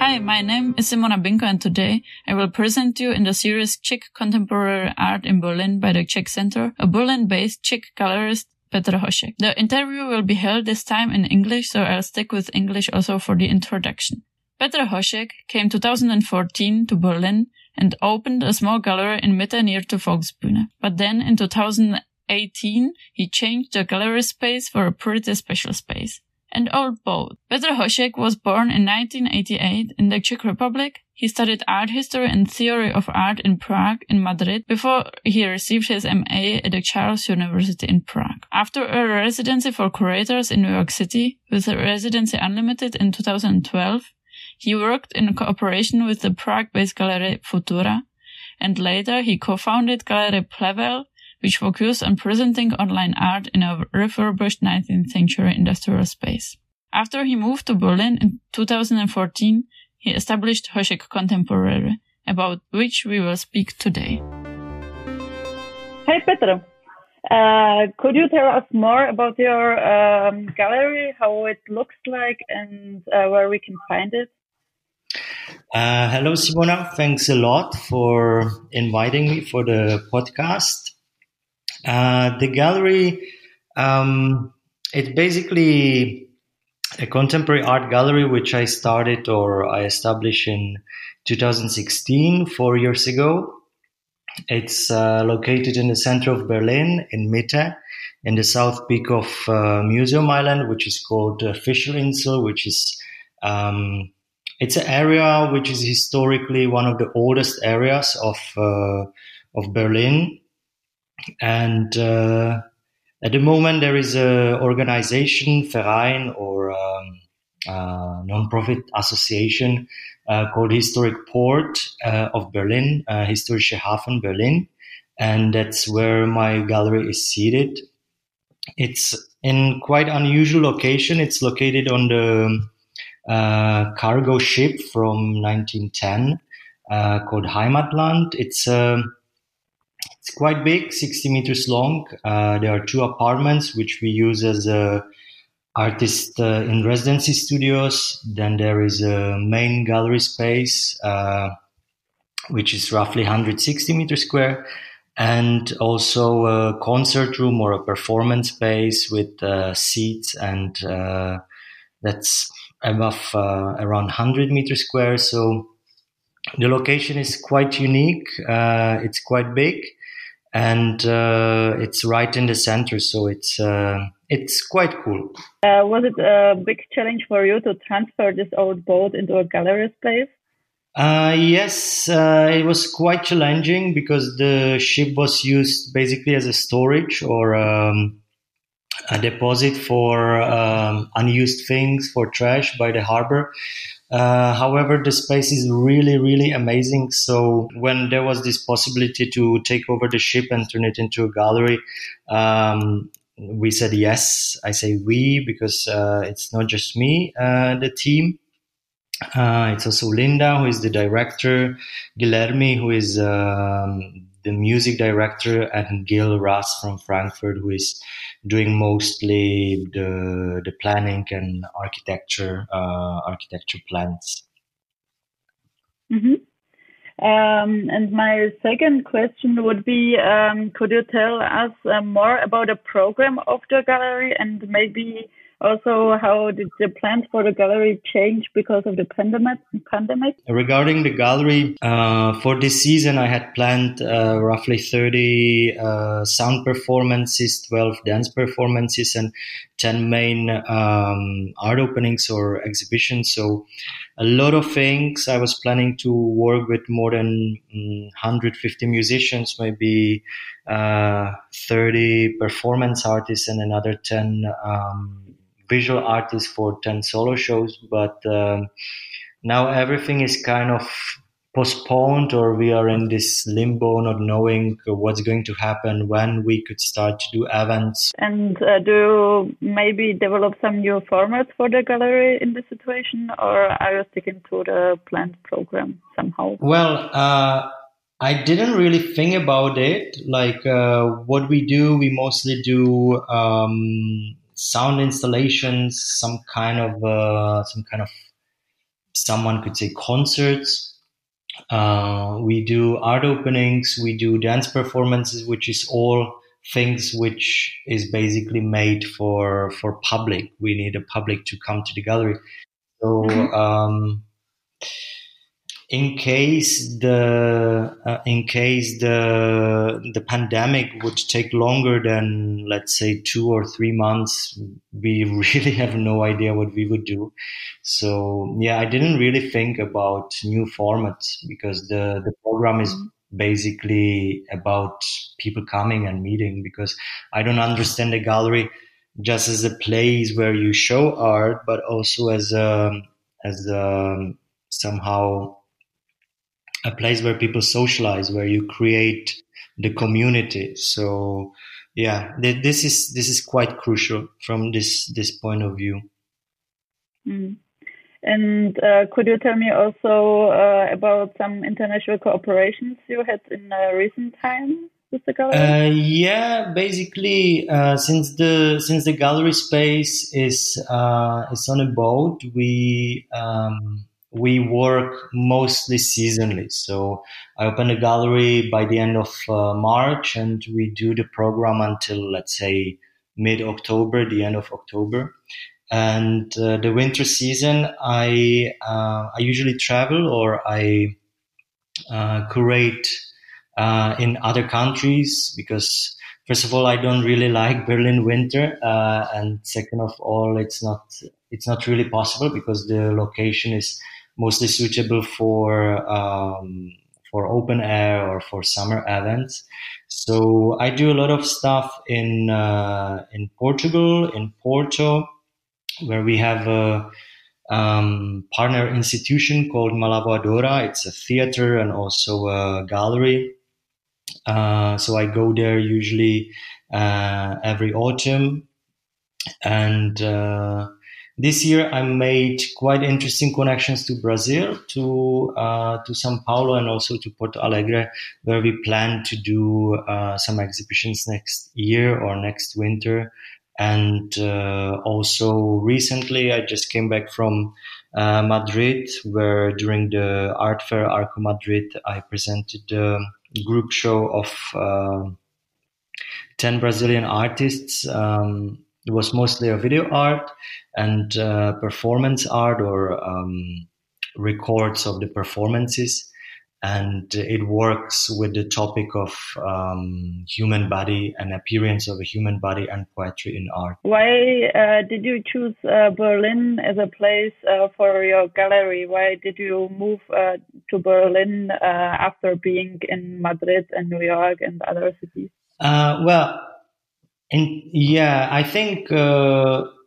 Hi, my name is Simona Binko and today I will present you in the series Czech Contemporary Art in Berlin by the Czech Center, a Berlin-based Czech gallerist Petr Hošek. The interview will be held this time in English, so I'll stick with English also for the introduction. Petr Hošek came 2014 to Berlin and opened a small gallery in Mitte near to Volksbühne. But then in 2018, he changed the gallery space for a pretty special space and old boat. Petr Hošek was born in 1988 in the Czech Republic. He studied art history and theory of art in Prague and Madrid before he received his MA at the Charles University in Prague. After a residency for curators in New York City with a residency unlimited in 2012, he worked in cooperation with the Prague-based Gallery Futura and later he co-founded Gallery Plevel which focused on presenting online art in a refurbished 19th century industrial space. After he moved to Berlin in 2014, he established Hošek Contemporary, about which we will speak today. Hey, Petr. Uh, could you tell us more about your um, gallery, how it looks like, and uh, where we can find it? Uh, hello, Simona. Thanks a lot for inviting me for the podcast. Uh, the gallery, um, it's basically a contemporary art gallery which I started or I established in 2016, four years ago. It's uh, located in the center of Berlin, in Mitte, in the south peak of uh, Museum Island, which is called uh, Fischerinsel, which is um, it's an area which is historically one of the oldest areas of uh, of Berlin and uh, at the moment, there is a organization, Verein, or um, uh, non-profit association uh, called Historic Port uh, of Berlin, uh, Historische Hafen Berlin, and that's where my gallery is seated. It's in quite unusual location. It's located on the uh, cargo ship from 1910 uh, called Heimatland. It's um, it's quite big, 60 meters long. Uh, there are two apartments which we use as a artist uh, in residency studios. Then there is a main gallery space, uh, which is roughly 160 meters square, and also a concert room or a performance space with uh, seats, and uh, that's above uh, around 100 meters square. So the location is quite unique. it's quite big and uh, it's right in the center, so it's uh, it's quite cool. Uh, was it a big challenge for you to transfer this old boat into a gallery space? Uh, yes, uh, it was quite challenging because the ship was used basically as a storage or um, a deposit for um, unused things for trash by the harbor. Uh, however, the space is really, really amazing. So when there was this possibility to take over the ship and turn it into a gallery, um, we said yes. I say we because uh, it's not just me, uh, the team. Uh, it's also Linda, who is the director, Guilherme, who is um, the music director, and Gil Ras from Frankfurt, who is doing mostly the the planning and architecture uh, architecture plans. Mm-hmm. Um, and my second question would be, um, could you tell us uh, more about the program of the gallery and maybe also, how did the plans for the gallery change because of the pandemic? Regarding the gallery, uh, for this season, I had planned uh, roughly 30 uh, sound performances, 12 dance performances, and 10 main um, art openings or exhibitions. So, a lot of things. I was planning to work with more than 150 mm, musicians, maybe uh, 30 performance artists, and another 10 um, visual artist for 10 solo shows, but um, now everything is kind of postponed or we are in this limbo not knowing what's going to happen when we could start to do events and uh, do you maybe develop some new formats for the gallery in this situation or are you sticking to the planned program somehow well uh, I didn't really think about it. Like uh, what we do, we mostly do um, sound installations, some kind of uh, some kind of someone could say concerts. Uh, we do art openings, we do dance performances, which is all things which is basically made for for public. We need a public to come to the gallery. So mm-hmm. um, in case the uh, in case the the pandemic would take longer than let's say two or three months, we really have no idea what we would do. So yeah, I didn't really think about new formats because the the program is mm-hmm basically about people coming and meeting because I don't understand the gallery just as a place where you show art, but also as a, as a, somehow a place where people socialize, where you create the community. So yeah, th- this is this is quite crucial from this this point of view. Mm. And uh, could you tell me also uh, about some international cooperations you had in uh, recent times with the gallery? Uh, yeah, basically, uh, since the since the gallery space is uh, is on a boat, we um, we work mostly seasonally. So I open the gallery by the end of March, and we do the program until let's say mid October, the end of October. And uh, the winter season, I uh, I usually travel or I uh, curate uh, in other countries because first of all, I don't really like Berlin winter, uh, and second of all, it's not it's not really possible because the location is mostly suitable for um, for open air or for summer events. So I do a lot of stuff in uh, in Portugal, in Porto, where we have a um, partner institution called Mala Voadora. It's a theater and also a gallery. Uh, so I go there usually uh, every autumn. And uh, this year I made quite interesting connections to Brazil, to uh, to São Paulo, and also to Porto Alegre, where we plan to do uh, some exhibitions next year or next winter and uh, also recently, I just came back from uh, Madrid, where during the art fair Arco Madrid, I presented a group show of uh, 10 Brazilian artists. Um, it was mostly a video art and uh, performance art or um, records of the performances and it works with the topic of um, human body and appearance of a human body and poetry in art. Why uh, did you choose uh, Berlin as a place uh, for your gallery? Why did you move uh, to Berlin uh, after being in Madrid and New York and other cities? Uh, well, in, yeah, I think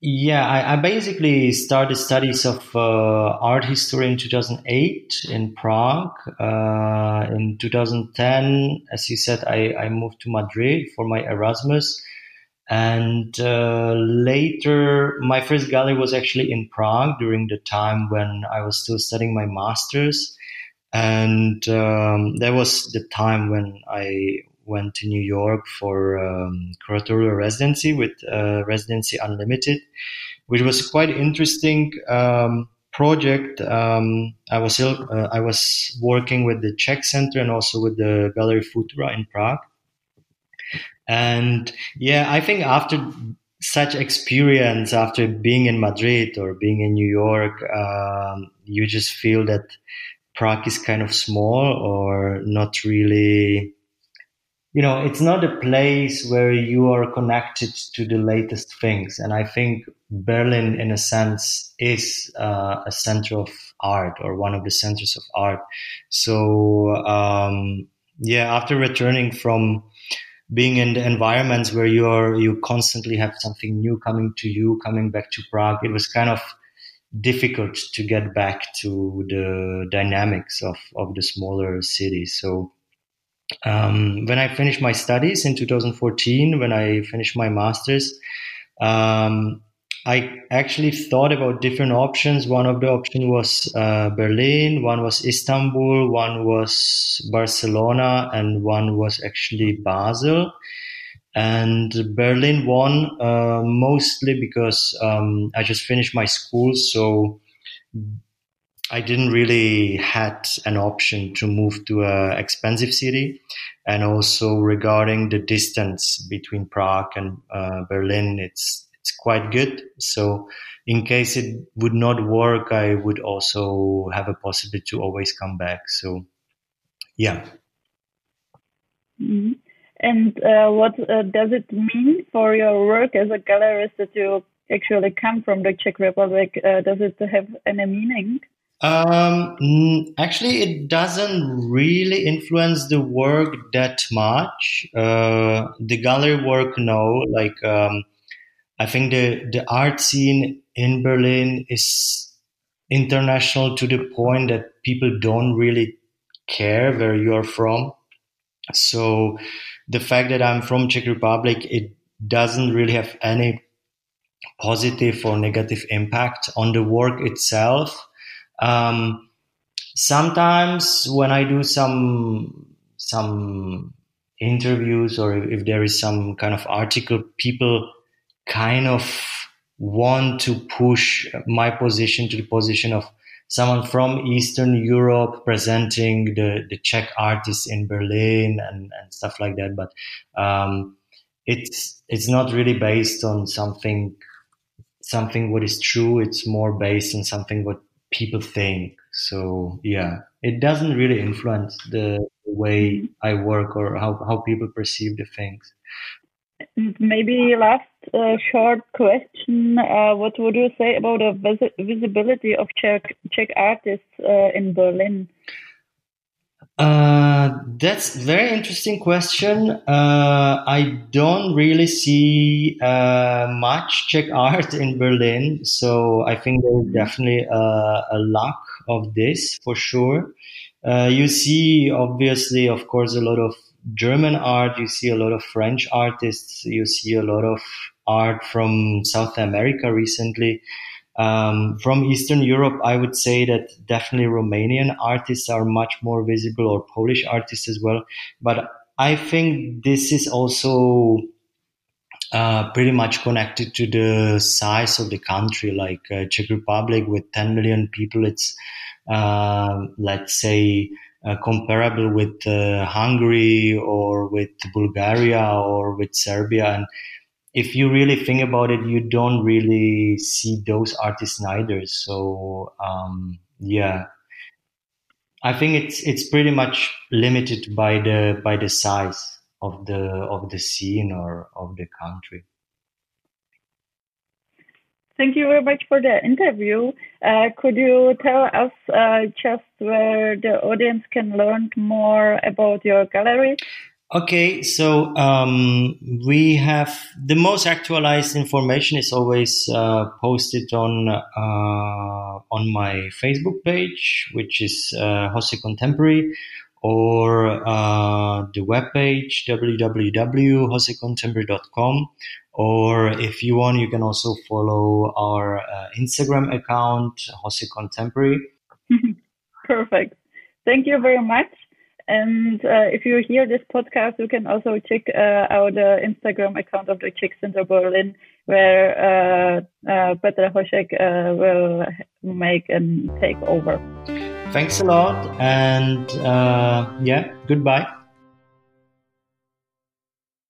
yeah, I, I, basically started studies of uh, art history in 2008 in Prague. Uh, in 2010, as you said, I, I, moved to Madrid for my Erasmus. And uh, later, my first gallery was actually in Prague during the time when I was still studying my master's. And um, that was the time when I went to New York for um, curatorial residency with uh, Residency Unlimited, which was quite interesting um, project. Um, I was uh, I was working with the Czech Center and also with the Gallery Futura in Prague. And yeah, I think after such experience, after being in Madrid or being in New York, um, you just feel that Prague is kind of small or not really you know, it's not a place where you are connected to the latest things. And I think Berlin, in a sense, is uh, a center of art or one of the centers of art. So, um, yeah, after returning from being in the environments where you are, you constantly have something new coming to you, coming back to Prague, it was kind of difficult to get back to the dynamics of, of the smaller cities. So, um, when I finished my studies in 2014, when I finished my master's, um, I actually thought about different options. One of the options was uh, Berlin, one was Istanbul, one was Barcelona, and one was actually Basel. And Berlin won uh, mostly because um, I just finished my school, so I didn't really had an option to move to a expensive city, and also regarding the distance between Prague and uh, Berlin, it's it's quite good. So in case it would not work, I would also have a possibility to always come back. So yeah. Mm-hmm. And uh, what uh, does it mean for your work as a gallerist that you actually come from the Czech Republic? Uh, does it have any meaning? Um, actually, it doesn't really influence the work that much. Uh, the gallery work, no. Like, um, I think the the art scene in Berlin is international to the point that people don't really care where you're from. So, the fact that I'm from Czech Republic, it doesn't really have any positive or negative impact on the work itself um, sometimes when I do some some interviews or if, if there is some kind of article, people kind of want to push my position to the position of someone from Eastern Europe presenting the, the Czech artists in Berlin and, and stuff like that. But um, it's it's not really based on something something what is true. It's more based on something what people think. So yeah, it doesn't really influence the, way I work or how, how people perceive the things. Maybe last uh, short question: uh, What would you say about the vis- visibility of Czech Czech artists uh, in Berlin? Uh, that's very interesting question. Uh, I don't really see uh, much Czech art in Berlin, so I think there's definitely a, a lack of this for sure. Uh, you see, obviously, of course, a lot of German art. You see a lot of French artists. You see a lot of art from South America recently. Um, from Eastern Europe, I would say that definitely Romanian artists are much more visible, or Polish artists as well. But I think this is also uh, pretty much connected to the size of the country. Like uh, Czech Republic with 10 million people, it's uh, let's say uh, comparable with uh, Hungary or with Bulgaria or with Serbia, and if you really think about it, you don't really see those artists neither. So um, yeah, I think it's it's pretty much limited by the by the size of the of the scene or of the country. Thank you very much for the interview. Uh, could you tell us uh, just where the audience can learn more about your gallery? Okay, so um, we have the most actualized information is always uh, posted on uh, on my Facebook page, which is uh, Hošek Contemporary, or uh, the webpage www.hosekcontemporary.com. Or if you want, you can also follow our uh, Instagram account, Hošek Contemporary. Perfect. Thank you very much. And uh, if you hear this podcast, you can also check uh, out the Instagram account of the Czech Center Berlin, where uh, uh Petr Hošek uh, will make and take over. Thanks a lot, and uh, yeah, goodbye.